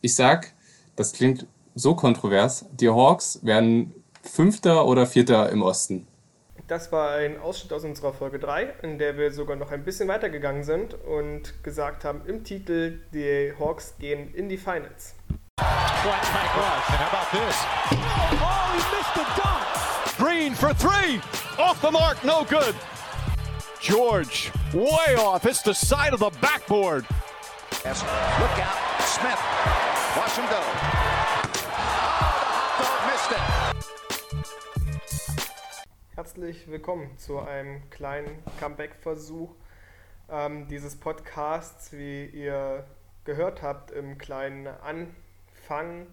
Ich sag, das klingt so kontrovers, die Hawks werden Fünfter oder Vierter im Osten. Das war ein Ausschnitt aus unserer Folge 3, in der wir sogar noch ein bisschen weitergegangen sind und gesagt haben im Titel, die Hawks gehen in die Finals. Green for three. Off the mark, no good. George, way off. It's the side of the backboard. Look out, Smith. Go. Herzlich willkommen zu einem kleinen Comeback-Versuch ähm, dieses Podcasts. Wie ihr gehört habt im kleinen Anfang,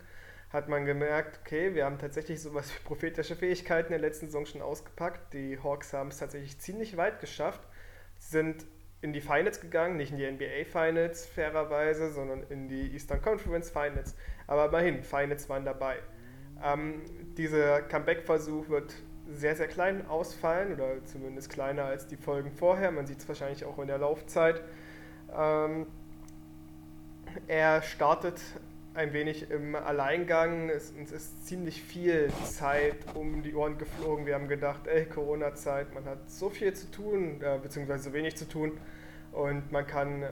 hat man gemerkt, okay, wir haben tatsächlich sowas wie prophetische Fähigkeiten in der letzten Saison schon ausgepackt. Die Hawks haben es tatsächlich ziemlich weit geschafft, sind in die Finals gegangen, nicht in die NBA Finals fairerweise, sondern in die Eastern Conference Finals. Aber immerhin, Finals waren dabei. Ähm, dieser Comeback-Versuch wird sehr, sehr klein ausfallen oder zumindest kleiner als die Folgen vorher. Man sieht es wahrscheinlich auch in der Laufzeit. Ähm, er startet ein wenig im Alleingang. Es, es, ist ziemlich viel Zeit um die Ohren geflogen. Wir haben gedacht, ey, Corona-Zeit, man hat so viel zu tun, äh, beziehungsweise so wenig zu tun. Und man kann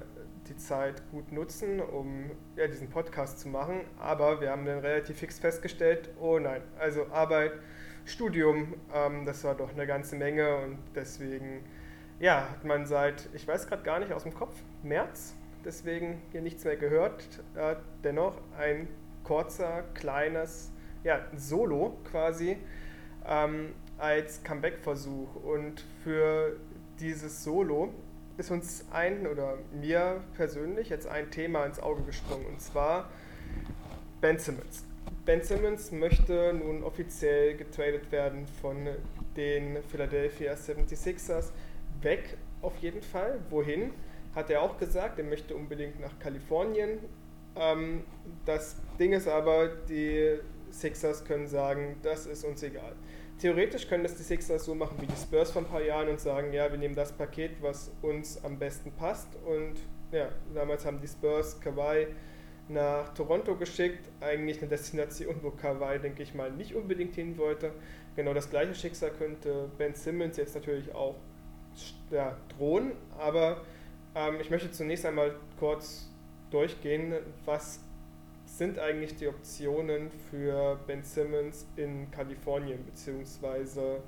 die Zeit gut nutzen, um ja, diesen Podcast zu machen. Aber wir haben dann relativ fix festgestellt, oh nein, also Arbeit, Studium, ähm, das war doch eine ganze Menge. Und deswegen ja, hat man seit, ich weiß gerade gar nicht aus dem Kopf, März deswegen hier nichts mehr gehört. Äh, dennoch ein kurzer, kleines ja, Solo quasi ähm, als Comeback-Versuch. Und für dieses Solo ist uns ein oder mir persönlich jetzt ein Thema ins Auge gesprungen und zwar Ben Simmons. Ben Simmons möchte nun offiziell getradet werden von den Philadelphia 76ers weg auf jeden Fall. Wohin? Hat er auch gesagt, er möchte unbedingt nach Kalifornien. Ähm, das Ding ist aber, die Sixers können sagen, das ist uns egal. Theoretisch können das die Sixers so machen wie die Spurs vor ein paar Jahren und sagen, ja, wir nehmen das Paket, was uns am besten passt. Und ja, damals haben die Spurs Kawhi nach Toronto geschickt, eigentlich eine Destination, wo Kawhi, denke ich mal, nicht unbedingt hin wollte. Genau das gleiche Schicksal könnte Ben Simmons jetzt natürlich auch ja, drohen, aber ähm, ich möchte zunächst einmal kurz durchgehen, was sind eigentlich die Optionen für Ben Simmons in Kalifornien, beziehungsweise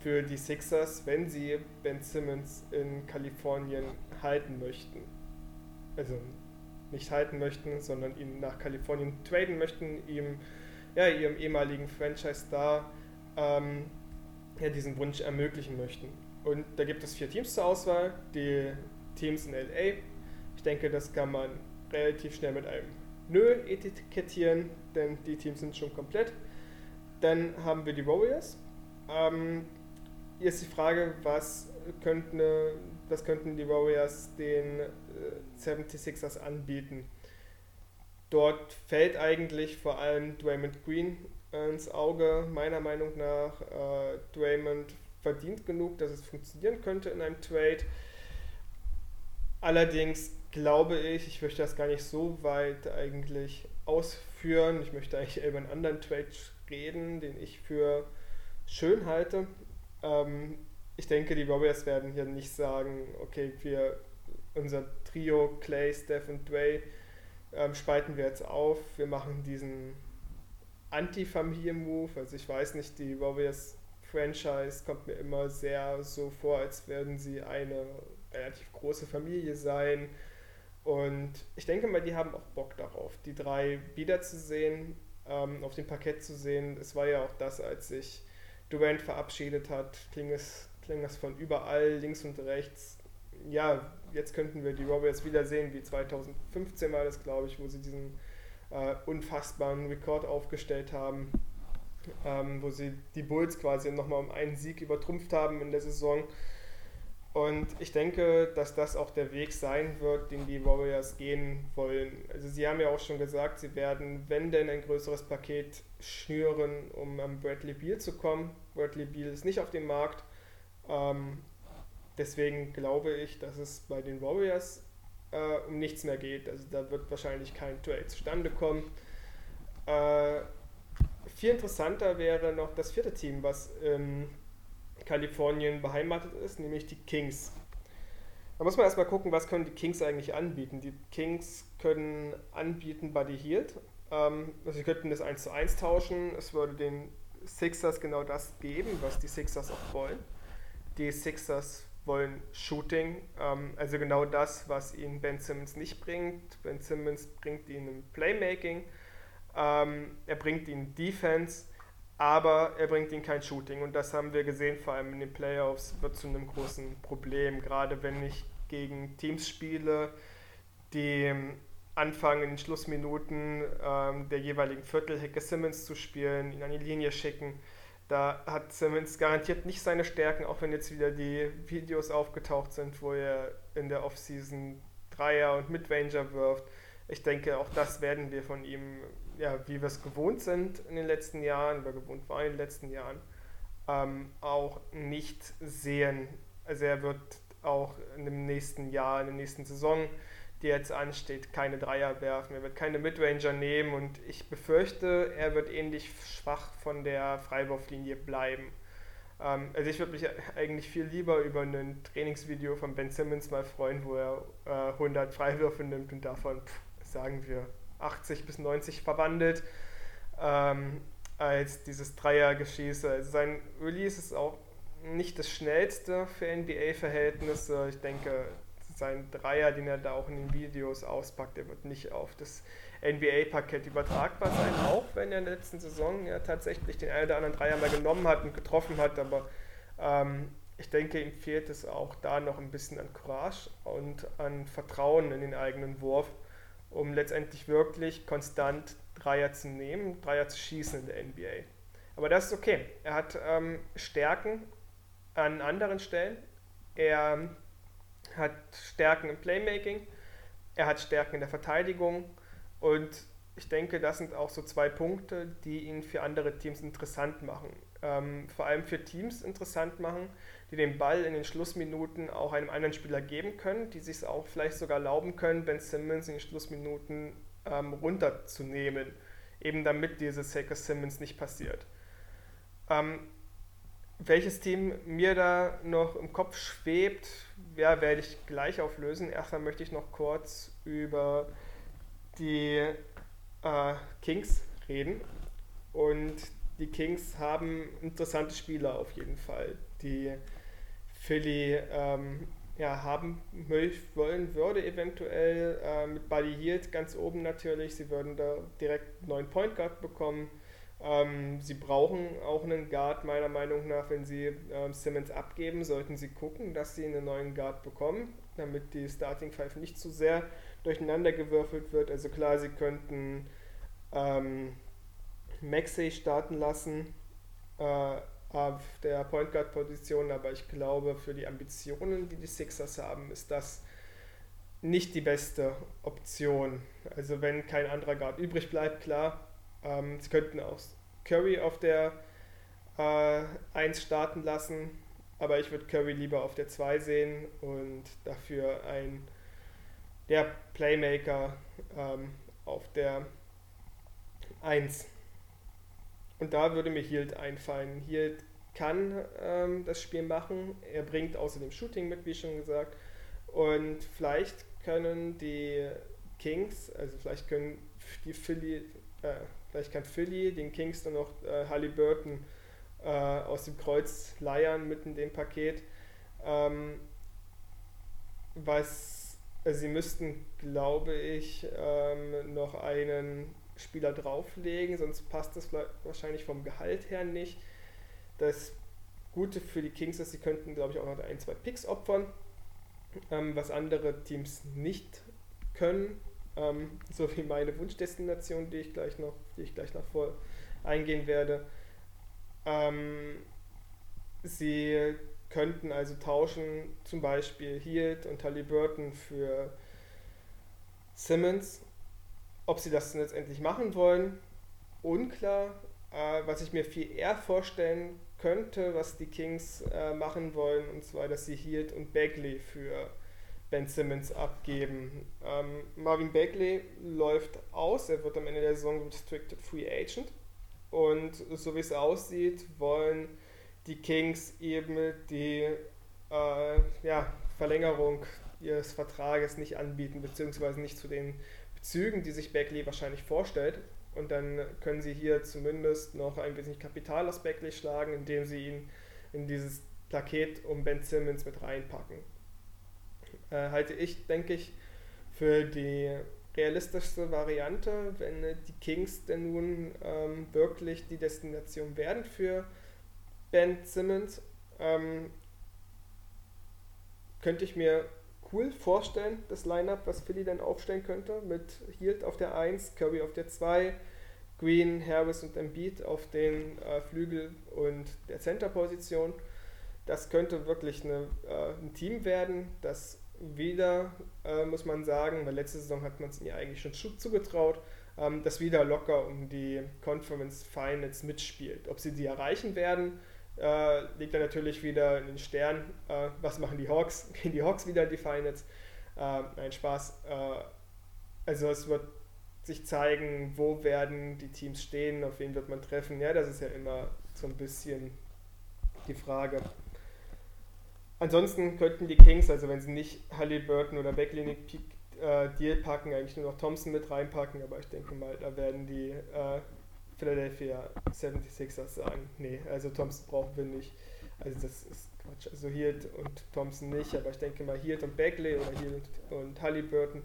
für die Sixers, wenn sie Ben Simmons in Kalifornien halten möchten. Also nicht halten möchten, sondern ihn nach Kalifornien traden möchten, ihm, ja, ihrem ehemaligen Franchise-Star ähm, ja, diesen Wunsch ermöglichen möchten. Und da gibt es vier Teams zur Auswahl. Die Teams in LA. Ich denke, das kann man relativ schnell mit einem Nö etikettieren, denn die Teams sind schon komplett. Dann haben wir die Warriors. Ähm, hier ist die Frage, was könnten, was könnten die Warriors den äh, 76ers anbieten? Dort fällt eigentlich vor allem Draymond Green ins Auge. Meiner Meinung nach, äh, Draymond verdient genug, dass es funktionieren könnte in einem Trade. Allerdings glaube ich, ich möchte das gar nicht so weit eigentlich ausführen. Ich möchte eigentlich über einen anderen Trade reden, den ich für schön halte. Ähm, ich denke, die Warriors werden hier nicht sagen, okay, wir, unser Trio Clay, Steph und Dway ähm, spalten wir jetzt auf. Wir machen diesen Anti-Familien-Move. Also ich weiß nicht, die Warriors Franchise kommt mir immer sehr so vor, als würden sie eine relativ große Familie sein. Und ich denke mal, die haben auch Bock darauf, die drei wiederzusehen, ähm, auf dem Parkett zu sehen. Es war ja auch das, als sich Durant verabschiedet hat, kling es, kling es von überall, links und rechts. Ja, jetzt könnten wir die Warriors wiedersehen, wie 2015 war das, glaube ich, wo sie diesen äh, unfassbaren Rekord aufgestellt haben, ähm, wo sie die Bulls quasi nochmal um einen Sieg übertrumpft haben in der Saison. Und ich denke, dass das auch der Weg sein wird, den die Warriors gehen wollen. Also sie haben ja auch schon gesagt, sie werden, wenn denn, ein größeres Paket schnüren, um am Bradley Beal zu kommen. Bradley Beal ist nicht auf dem Markt. Ähm, deswegen glaube ich, dass es bei den Warriors äh, um nichts mehr geht. Also da wird wahrscheinlich kein Trade zustande kommen. Äh, viel interessanter wäre noch das vierte Team, was in Kalifornien beheimatet ist, nämlich die Kings. Da muss man erstmal gucken, was können die Kings eigentlich anbieten. Die Kings können anbieten Buddy Hield. Ähm, also sie könnten das 1 zu 1 tauschen. Es würde den Sixers genau das geben, was die Sixers auch wollen. Die Sixers wollen Shooting, ähm, also genau das, was ihnen Ben Simmons nicht bringt. Ben Simmons bringt ihnen Playmaking, ähm, er bringt ihnen Defense, aber er bringt ihnen kein Shooting. Und das haben wir gesehen, vor allem in den Playoffs, wird zu einem großen Problem, gerade wenn ich gegen Teams spiele, die anfangen, in den Schlussminuten ähm, der jeweiligen Viertel Hecke Simmons zu spielen, ihn an die Linie schicken da hat Simmons garantiert nicht seine Stärken, auch wenn jetzt wieder die Videos aufgetaucht sind, wo er in der Offseason Dreier und Midranger wirft. Ich denke, auch das werden wir von ihm, ja, wie wir es gewohnt sind in den letzten Jahren oder gewohnt waren in den letzten Jahren, ähm, auch nicht sehen. Also er wird auch in dem nächsten Jahr, in der nächsten Saison die jetzt ansteht, keine Dreier werfen. Er wird keine Midranger nehmen und ich befürchte, er wird ähnlich schwach von der Freiwurflinie bleiben. Ähm, also ich würde mich eigentlich viel lieber über ein Trainingsvideo von Ben Simmons mal freuen, wo er äh, 100 Freiwürfe nimmt und davon, pff, sagen wir, 80 bis 90 verwandelt, ähm, als dieses Dreiergeschieße. Also sein Release ist auch nicht das schnellste für NBA-Verhältnisse. Ich denke, sein Dreier, den er da auch in den Videos auspackt, der wird nicht auf das NBA-Parkett übertragbar sein, auch wenn er in der letzten Saison ja tatsächlich den einen oder anderen Dreier mal genommen hat und getroffen hat, aber ähm, ich denke, ihm fehlt es auch da noch ein bisschen an Courage und an Vertrauen in den eigenen Wurf, um letztendlich wirklich konstant Dreier zu nehmen, Dreier zu schießen in der NBA. Aber das ist okay. Er hat ähm, Stärken an anderen Stellen. Er hat Stärken im Playmaking, er hat Stärken in der Verteidigung und ich denke, das sind auch so zwei Punkte, die ihn für andere Teams interessant machen. Ähm, vor allem für Teams interessant machen, die den Ball in den Schlussminuten auch einem anderen Spieler geben können, die sich auch vielleicht sogar erlauben können, Ben Simmons in den Schlussminuten ähm, runterzunehmen, eben damit dieses Hacker Simmons nicht passiert. Ähm, welches Team mir da noch im Kopf schwebt, ja, werde ich gleich auflösen. Erstmal möchte ich noch kurz über die äh, Kings reden. Und die Kings haben interessante Spieler auf jeden Fall, die Philly ähm, ja, haben wollen würde, eventuell äh, mit Buddy Hield ganz oben natürlich. Sie würden da direkt einen neuen Point Guard bekommen. Ähm, sie brauchen auch einen Guard, meiner Meinung nach, wenn sie ähm, Simmons abgeben, sollten sie gucken, dass sie einen neuen Guard bekommen, damit die Starting Five nicht zu sehr durcheinander gewürfelt wird. Also klar, sie könnten ähm, Maxey starten lassen äh, auf der Point Guard Position, aber ich glaube, für die Ambitionen, die die Sixers haben, ist das nicht die beste Option. Also wenn kein anderer Guard übrig bleibt, klar, ähm, sie könnten auch Curry auf der äh, 1 starten lassen, aber ich würde Curry lieber auf der 2 sehen und dafür ein der Playmaker ähm, auf der 1. Und da würde mir Hield einfallen. Hield kann ähm, das Spiel machen. Er bringt außerdem Shooting mit, wie schon gesagt. Und vielleicht können die Kings, also vielleicht können die Philly, äh, Vielleicht kann Philly den Kings dann noch äh, Halliburton äh, aus dem Kreuz leiern mit in dem Paket. Ähm, was also sie müssten, glaube ich, ähm, noch einen Spieler drauflegen, sonst passt das wahrscheinlich vom Gehalt her nicht. Das Gute für die Kings ist, sie könnten, glaube ich, auch noch ein, zwei Picks opfern, ähm, was andere Teams nicht können ähm, so wie meine Wunschdestination, die ich gleich noch, die ich gleich noch vor eingehen werde. Ähm, sie könnten also tauschen, zum Beispiel Hield und Halliburton für Simmons. Ob sie das letztendlich machen wollen, unklar. Äh, was ich mir viel eher vorstellen könnte, was die Kings äh, machen wollen, und zwar, dass sie Hield und Bagley für Ben Simmons abgeben. Ähm, Marvin Bagley läuft aus, er wird am Ende der Saison Restricted Free Agent. Und so wie es aussieht, wollen die Kings eben die äh, ja, Verlängerung ihres Vertrages nicht anbieten, beziehungsweise nicht zu den Bezügen, die sich Bagley wahrscheinlich vorstellt. Und dann können sie hier zumindest noch ein bisschen Kapital aus Bagley schlagen, indem sie ihn in dieses Paket um Ben Simmons mit reinpacken äh, halte ich, denke ich, für die realistischste Variante, wenn die Kings denn nun ähm, wirklich die Destination werden für Ben Simmons. Ähm, könnte ich mir cool vorstellen, das Lineup, was Philly dann aufstellen könnte, mit Hield auf der 1, Kirby auf der 2, Green, Harris und Embiid auf den äh, Flügel und der Center-Position. Das könnte wirklich eine, äh, ein Team werden, das wieder, äh, muss man sagen, weil letzte Saison hat man es ihr eigentlich schon zugetraut, ähm, dass wieder locker um die Conference Finals mitspielt. Ob sie die erreichen werden, äh, liegt dann natürlich wieder in den Sternen. Äh, was machen die Hawks? Gehen die Hawks wieder in die Finals? Äh, nein, Spaß. Äh, also es wird sich zeigen, wo werden die Teams stehen, auf wen wird man treffen. Ja, das ist ja immer so ein bisschen die Frage. Ansonsten könnten die Kings, also wenn sie nicht Halliburton oder Beckley äh, Deal packen, eigentlich nur noch Thompson mit reinpacken, aber ich denke mal, da werden die äh, Philadelphia 76ers sagen, nee, also Thompson brauchen wir nicht. Also das ist Quatsch. Also Hield und Thompson nicht, aber ich denke mal Hield und Beckley oder Hield und, Halliburton.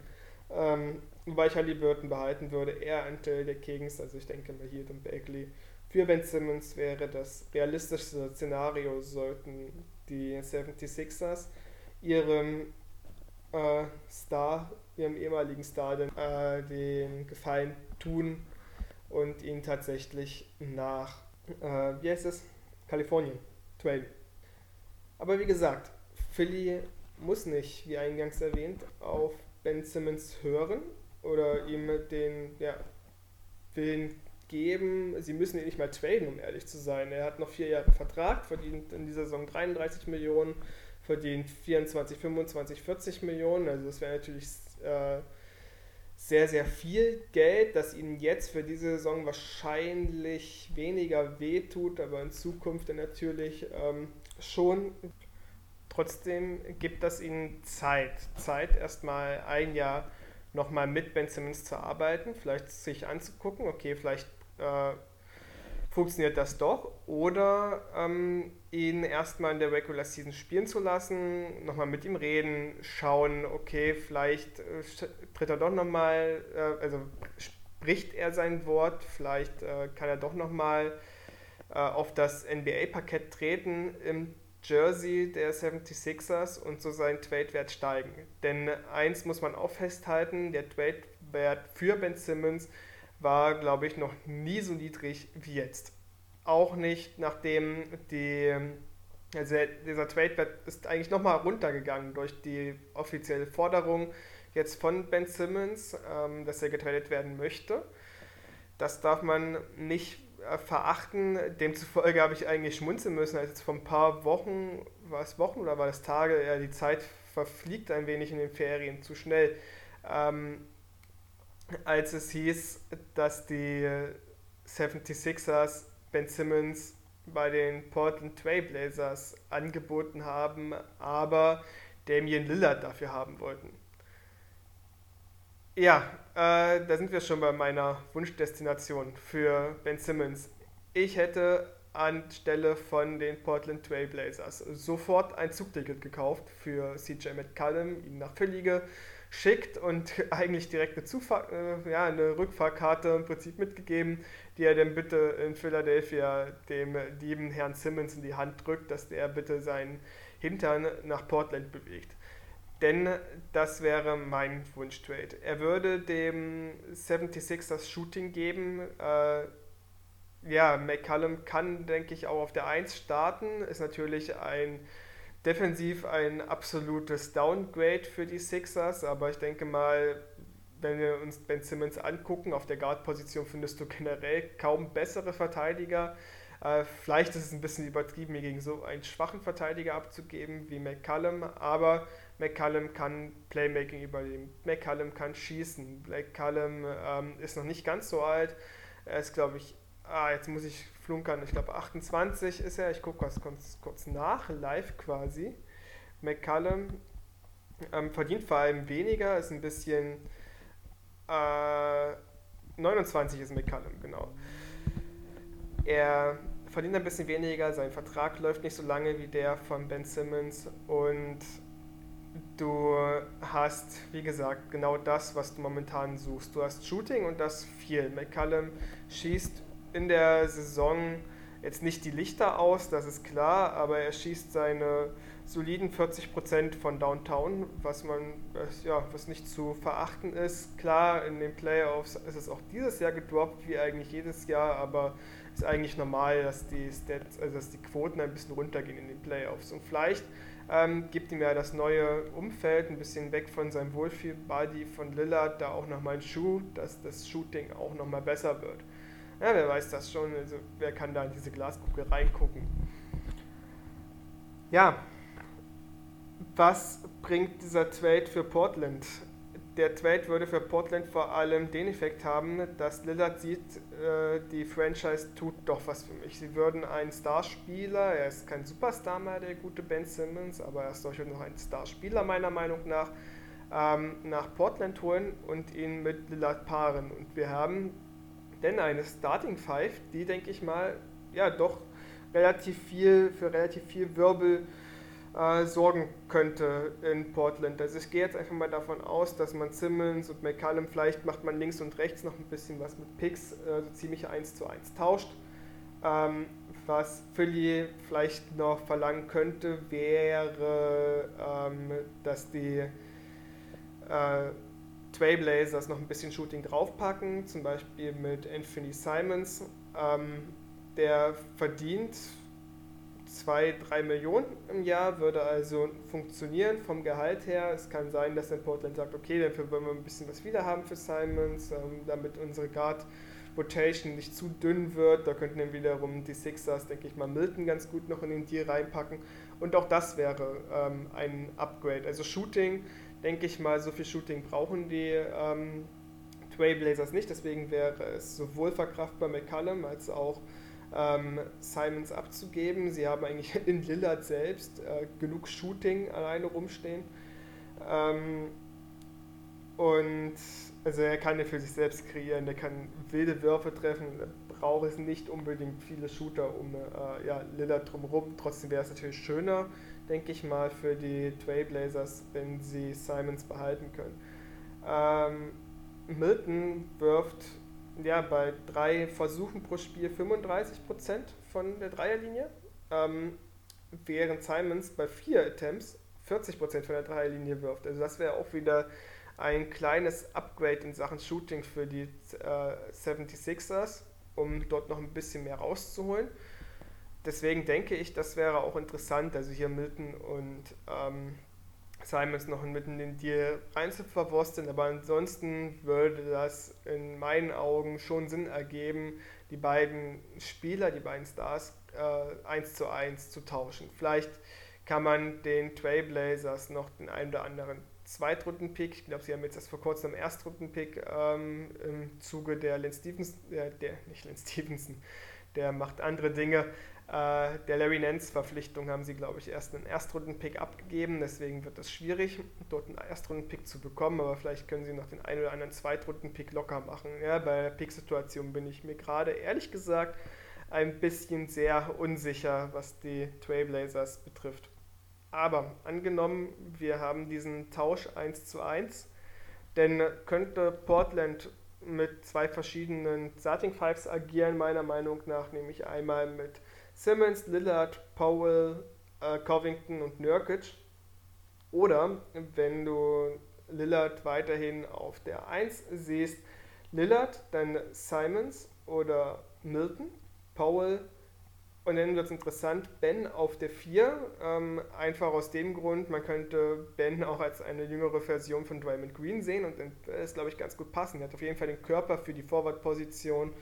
Ähm, wobei ich Halliburton behalten würde, eher anstelle der Kings, also ich denke mal Hield und Beckley. Für Ben Simmons wäre das realistischste Szenario, sollten die 76ers ihrem äh, Star, ihrem ehemaligen Star, den, äh, den Gefallen tun und ihn tatsächlich nach, äh, wie heißt es, Kalifornien traden. Aber wie gesagt, Philly muss nicht, wie eingangs erwähnt, auf Ben Simmons hören oder ihm den ja, Willen geben. Sie müssen ihn nicht mal traden, um ehrlich zu sein. Er hat noch vier Jahre Vertrag, verdient in dieser Saison 33 Millionen, verdient 24, 25, 40 Millionen. Also das wäre natürlich äh, sehr, sehr viel Geld, das ihnen jetzt für diese Saison wahrscheinlich weniger wehtut, aber in Zukunft natürlich ähm, schon. Trotzdem gibt das ihnen Zeit. Zeit, erstmal ein Jahr nochmal mit Ben Simmons zu arbeiten, vielleicht sich anzugucken, okay, vielleicht äh, funktioniert das doch. Oder ähm, ihn erstmal in der Regular Season spielen zu lassen, nochmal mit ihm reden, schauen, okay, vielleicht äh, tritt er doch nochmal, äh, also spricht er sein Wort, vielleicht äh, kann er doch nochmal äh, auf das NBA-Parkett treten im Jersey der 76ers und so seinen Trade-Wert steigen. Denn eins muss man auch festhalten, der Trade-Wert für Ben Simmons war, glaube ich, noch nie so niedrig wie jetzt. Auch nicht, nachdem die, also dieser Trade-Wert ist eigentlich nochmal runtergegangen durch die offizielle Forderung jetzt von Ben Simmons, ähm, dass er getradet werden möchte. Das darf man nicht äh, verachten. Demzufolge habe ich eigentlich schmunzeln müssen, als jetzt vor ein paar Wochen, war es Wochen oder war es Tage, ja, die Zeit verfliegt ein wenig in den Ferien zu schnell. Ähm, als es hieß, dass die 76ers Ben Simmons bei den Portland Trailblazers angeboten haben, aber Damian Lillard dafür haben wollten. Ja, äh, da sind wir schon bei meiner Wunschdestination für Ben Simmons. Ich hätte anstelle von den Portland Trailblazers sofort ein Zugticket gekauft für CJ McCallum, ihn nach Philly geschickt und eigentlich direkt eine, Zufahr äh, ja, eine Rückfahrkarte im Prinzip mitgegeben, die er dann bitte in Philadelphia dem lieben Herrn Simmons in die Hand drückt, dass der bitte seinen Hintern nach Portland bewegt. Denn das wäre mein Wunschtrade. Er würde dem 76ers Shooting geben. Äh, ja, McCallum kann, denke ich, auch auf der 1 starten. Ist natürlich ein defensiv ein absolutes Downgrade für die Sixers, aber ich denke mal, wenn wir uns Ben Simmons angucken, auf der Guard-Position findest du generell kaum bessere Verteidiger Äh, vielleicht ist es ein bisschen übertrieben, hier gegen so einen schwachen Verteidiger abzugeben wie McCallum, aber McCallum kann Playmaking übernehmen. McCallum kann schießen. McCallum ähm, ist noch nicht ganz so alt. Er ist, glaube ich, ah, jetzt muss ich flunkern, ich glaube 28 ist er. Ich gucke was kurz, kurz nach, live quasi. McCallum ähm, verdient vor allem weniger, ist ein bisschen. Äh, 29 ist McCallum, genau. Er verdient ein bisschen weniger, sein Vertrag läuft nicht so lange wie der von Ben Simmons und du hast, wie gesagt, genau das, was du momentan suchst. Du hast Shooting und das viel. McCallum schießt in der Saison jetzt nicht die Lichter aus, das ist klar, aber er schießt seine soliden 40% von Downtown, was man ja, was nicht zu verachten ist. Klar, in den Playoffs ist es auch dieses Jahr gedroppt, wie eigentlich jedes Jahr, aber ist eigentlich normal, dass die Stats, also dass die Quoten ein bisschen runtergehen in den Playoffs. Und vielleicht ähm, gibt ihm ja das neue Umfeld ein bisschen weg von seinem Wohlfühl-Body von Lillard da auch nochmal ein Schuh, dass das Shooting auch nochmal besser wird. Ja, wer weiß das schon, also wer kann da in diese Glaskugel reingucken. Ja, was bringt dieser Trade für Portland? Der Trade würde für Portland vor allem den Effekt haben, dass Lillard sieht, äh, die Franchise tut doch was für mich. Sie würden einen Starspieler, er ist kein Superstar mehr, der gute Ben Simmons, aber er ist durchaus noch ein Starspieler meiner Meinung nach, ähm, nach Portland holen und ihn mit Lillard paaren. Und wir haben denn eine Starting Five, die, denke ich mal, ja doch relativ viel, für relativ viel Wirbel äh, sorgen könnte in Portland. Also ich gehe jetzt einfach mal davon aus, dass man Simmons und McCallum, vielleicht macht man links und rechts noch ein bisschen was mit Picks, äh, so ziemlich 1 zu 1 tauscht. Ähm, was Philly vielleicht noch verlangen könnte, wäre, ähm, dass die äh, Trailblazers noch ein bisschen Shooting draufpacken, zum Beispiel mit Anthony Simons. Ähm, der verdient 2, 3 Millionen im Jahr, würde also funktionieren vom Gehalt her. Es kann sein, dass dann Portland sagt, okay, dafür wollen wir ein bisschen was wieder haben für Simons, ähm, damit unsere Guard Rotation nicht zu dünn wird. Da könnten dann wiederum die Sixers, denke ich mal, Milton ganz gut noch in den Deal reinpacken. Und auch das wäre ähm, ein Upgrade. Also Shooting, denke ich mal, so viel Shooting brauchen die ähm, Trailblazers nicht. Deswegen wäre es sowohl verkraftbar McCallum als auch ähm, Simons abzugeben. Sie haben eigentlich in Lillard selbst äh, genug Shooting alleine rumstehen. Ähm, und also er kann ja für sich selbst kreieren, der kann wilde Würfe treffen, braucht es nicht unbedingt viele Shooter um äh, ja, Lillard drumherum. Trotzdem wäre es natürlich schöner, denke ich mal, für die Trailblazers, wenn sie Simons behalten können. Ähm, Milton wirft ja, bei drei Versuchen pro Spiel 35% von der Dreierlinie, ähm, während Simons bei vier Attempts 40% von der Dreierlinie wirft. Also das wäre auch wieder ein kleines Upgrade in Sachen Shooting für die äh, 76ers, um dort noch ein bisschen mehr rauszuholen. Deswegen denke ich, das wäre auch interessant, also hier Milton und ähm, Simons noch mitten in den Deal reinzuverwursteln, aber ansonsten würde das in meinen Augen schon Sinn ergeben, die beiden Spieler, die beiden Stars, äh, eins zu eins zu tauschen. Vielleicht kann man den Trailblazers noch den einen oder anderen Zweitrunden-Pick, ich glaube, sie haben jetzt erst vor kurzem einen Erstrunden-Pick ähm, im Zuge der Lance Stevenson, äh, der, nicht Lance Stevenson, der macht andere Dinge, äh, der Larry Nance-Verpflichtung haben sie, glaube ich, erst einen Erstrunden-Pick abgegeben. Deswegen wird es schwierig, dort einen Erstrunden-Pick zu bekommen. Aber vielleicht können sie noch den einen oder anderen Zweitrunden-Pick locker machen. Ja, bei der Pick-Situation bin ich mir gerade, ehrlich gesagt, ein bisschen sehr unsicher, was die Trailblazers betrifft. Aber angenommen, wir haben diesen Tausch 1 zu 1, denn könnte Portland mit zwei verschiedenen Starting Fives agieren, meiner Meinung nach, nämlich einmal mit Simmons, Lillard, Powell, äh, Covington und Nurkic. Oder wenn du Lillard weiterhin auf der 1 siehst, Lillard, dann Simons oder Milton, Powell und dann wird es interessant, Ben auf der 4, ähm, einfach aus dem Grund, man könnte Ben auch als eine jüngere Version von Draymond Green sehen und dann ist, glaube ich, ganz gut passen. Er hat auf jeden Fall den Körper für die Forward-Position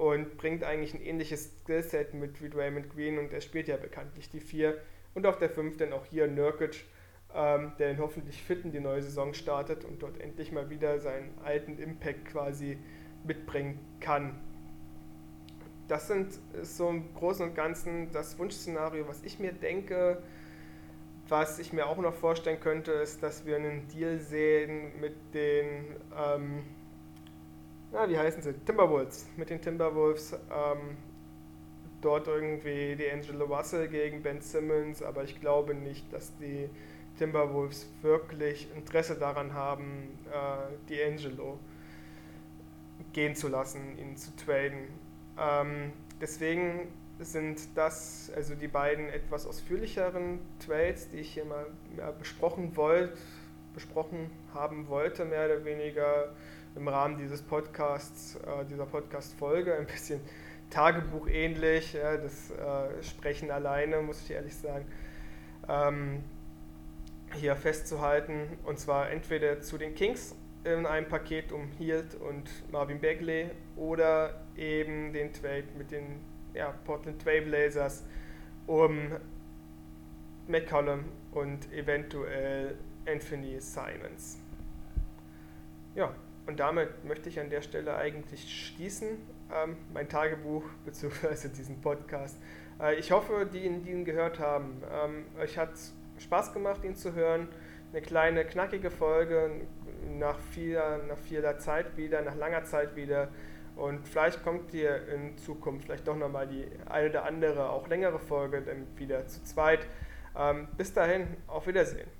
und bringt eigentlich ein ähnliches Skillset mit wie Draymond Green und er spielt ja bekanntlich die vier. Und auf der fünf dann auch hier Nurkic, ähm, der hoffentlich fit in die neue Saison startet und dort endlich mal wieder seinen alten Impact quasi mitbringen kann. Das sind so im Großen und Ganzen das Wunschszenario, was ich mir denke. Was ich mir auch noch vorstellen könnte, ist, dass wir einen Deal sehen mit den, ähm, na, wie heißen sie? Timberwolves. Mit den Timberwolves. Ähm, dort irgendwie die Angelo Russell gegen Ben Simmons, aber ich glaube nicht, dass die Timberwolves wirklich Interesse daran haben, äh, D'Angelo gehen zu lassen, ihn zu traden. Ähm, deswegen sind das also die beiden etwas ausführlicheren Trades, die ich hier mal ja, besprochen wollte, besprochen haben wollte, mehr oder weniger im Rahmen dieses Podcasts, äh, dieser Podcast-Folge, ein bisschen Tagebuch ähnlich, ja, das äh, Sprechen alleine, muss ich ehrlich sagen. Ähm, hier festzuhalten. Und zwar entweder zu den Kings in einem Paket um Hield und Marvin Bagley oder eben den Trade mit den ja, Portland Trailblazers um McCollum und eventuell Anthony Simons. Ja, und damit möchte ich an der Stelle eigentlich schließen, ähm, mein Tagebuch bzw. diesen Podcast. Äh, ich hoffe, die, die ihn gehört haben, ähm, euch hat Spaß gemacht, ihn zu hören. Eine kleine, knackige Folge nach vieler, nach vieler Zeit wieder, nach langer Zeit wieder. Und vielleicht kommt ihr in Zukunft vielleicht doch nochmal die eine oder andere, auch längere Folge dann wieder zu zweit. Ähm, bis dahin, auf Wiedersehen.